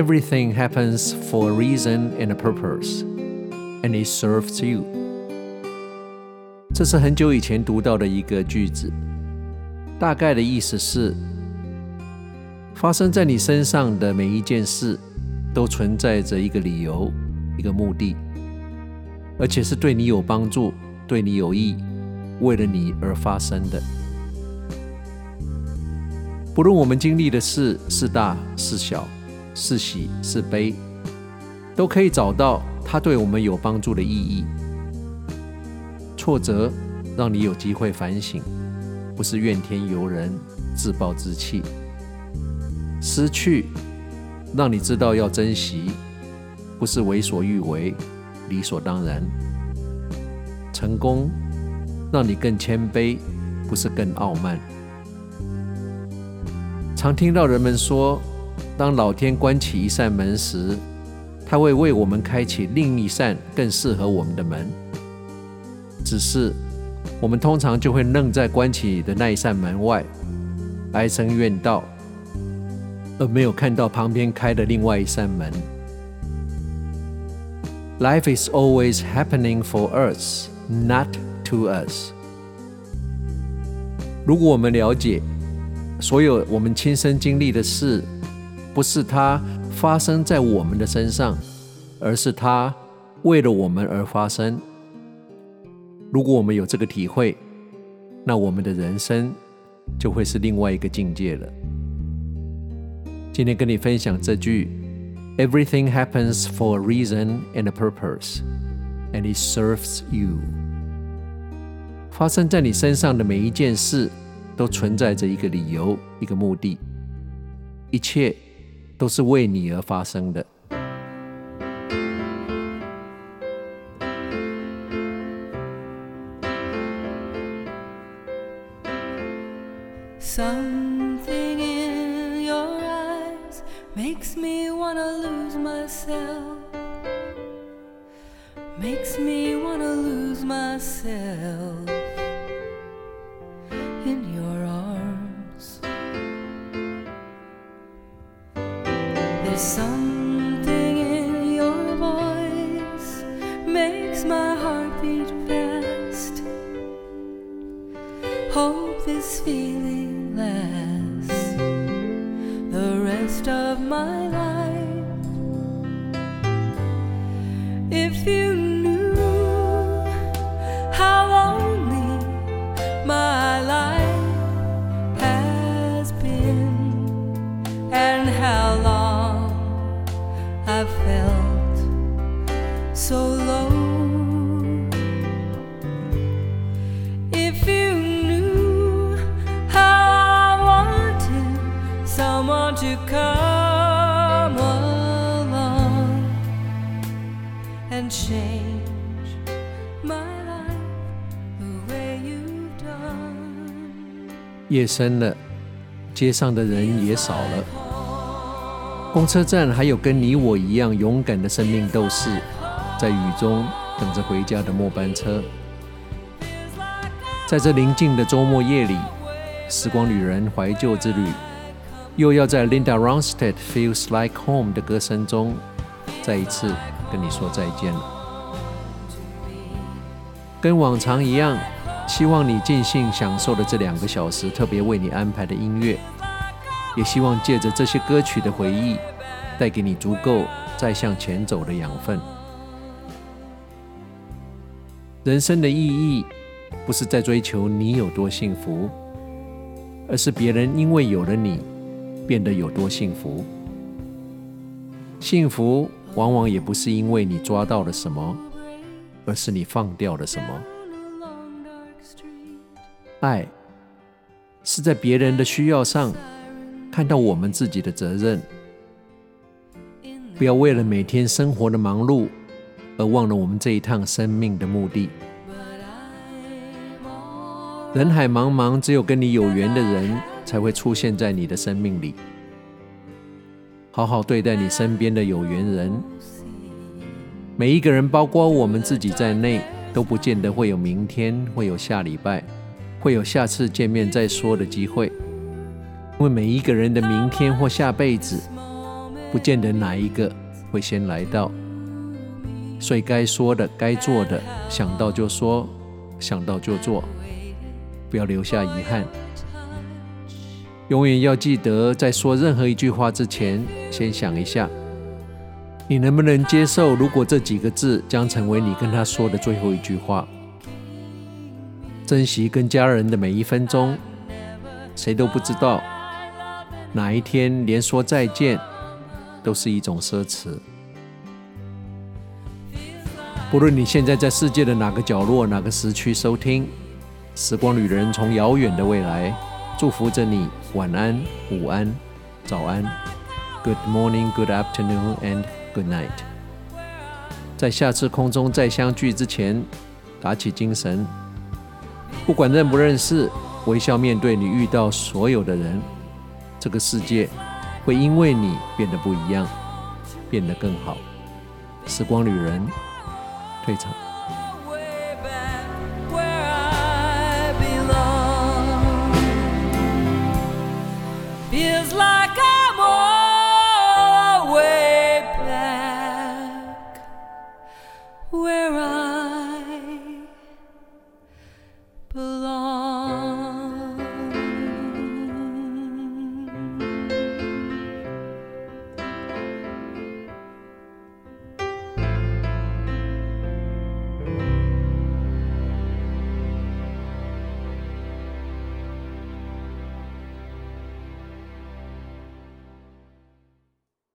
Everything happens for a reason and a purpose, and it serves you。这是很久以前读到的一个句子，大概的意思是：发生在你身上的每一件事，都存在着一个理由、一个目的，而且是对你有帮助、对你有益，为了你而发生的。不论我们经历的事是大是小，是喜是悲，都可以找到它对我们有帮助的意义。挫折让你有机会反省，不是怨天尤人、自暴自弃；失去让你知道要珍惜，不是为所欲为、理所当然；成功让你更谦卑，不是更傲慢。常听到人们说，当老天关起一扇门时，他会为我们开启另一扇更适合我们的门。只是，我们通常就会愣在关起的那一扇门外，唉声怨道，而没有看到旁边开的另外一扇门。Life is always happening for us, not to us。如果我们了解，所有我们亲身经历的事，不是它发生在我们的身上，而是它为了我们而发生。如果我们有这个体会，那我们的人生就会是另外一个境界了。今天跟你分享这句：“Everything happens for a reason and a purpose, and it serves you。”发生在你身上的每一件事，都存在着一个理由、一个目的，一切都是为你而发生的。 Something in your voice makes my heart beat fast. Hope this feeling lasts. Come along and change my life the way you've done. 夜深了，街上的人也少了。公车站还有跟你我一样勇敢的生命斗士，在雨中等着回家的末班车。在这宁静的周末夜里，时光旅人怀旧之旅，又要在 Linda Ronstadt Feels Like Home 的歌声中，再一次跟你说再见了。跟往常一样，希望你尽兴享受了这两个小时特别为你安排的音乐，也希望借着这些歌曲的回忆，带给你足够再向前走的养分。人生的意义。不是在追求你有多幸福，而是别人因为有了你，变得有多幸福。幸福往往也不是因为你抓到了什么，而是你放掉了什么。爱是在别人的需要上看到我们自己的责任，不要为了每天生活的忙碌而忘了我们这一趟生命的目的。人海茫茫，只有跟你有缘的人才会出现在你的生命里。好好对待你身边的有缘人。每一个人，包括我们自己在内，都不见得会有明天，会有下礼拜，会有下次见面再说的机会。因为每一个人的明天或下辈子，不见得哪一个会先来到。所以该说的、该做的，想到就说，想到就做，不要留下遗憾。永远要记得，在说任何一句话之前，先想一下，你能不能接受？如果这几个字将成为你跟他说的最后一句话，珍惜跟家人的每一分钟。谁都不知道哪一天连说再见都是一种奢侈。不论你现在在世界的哪个角落、哪个时区收听，《时光旅人》从遥远的未来祝福着你。晚安、午安、早安，Good morning, Good afternoon, and Good night。在下次空中再相聚之前，打起精神，不管认不认识，微笑面对你遇到所有的人，这个世界会因为你变得不一样，变得更好。时光旅人。退场。where are?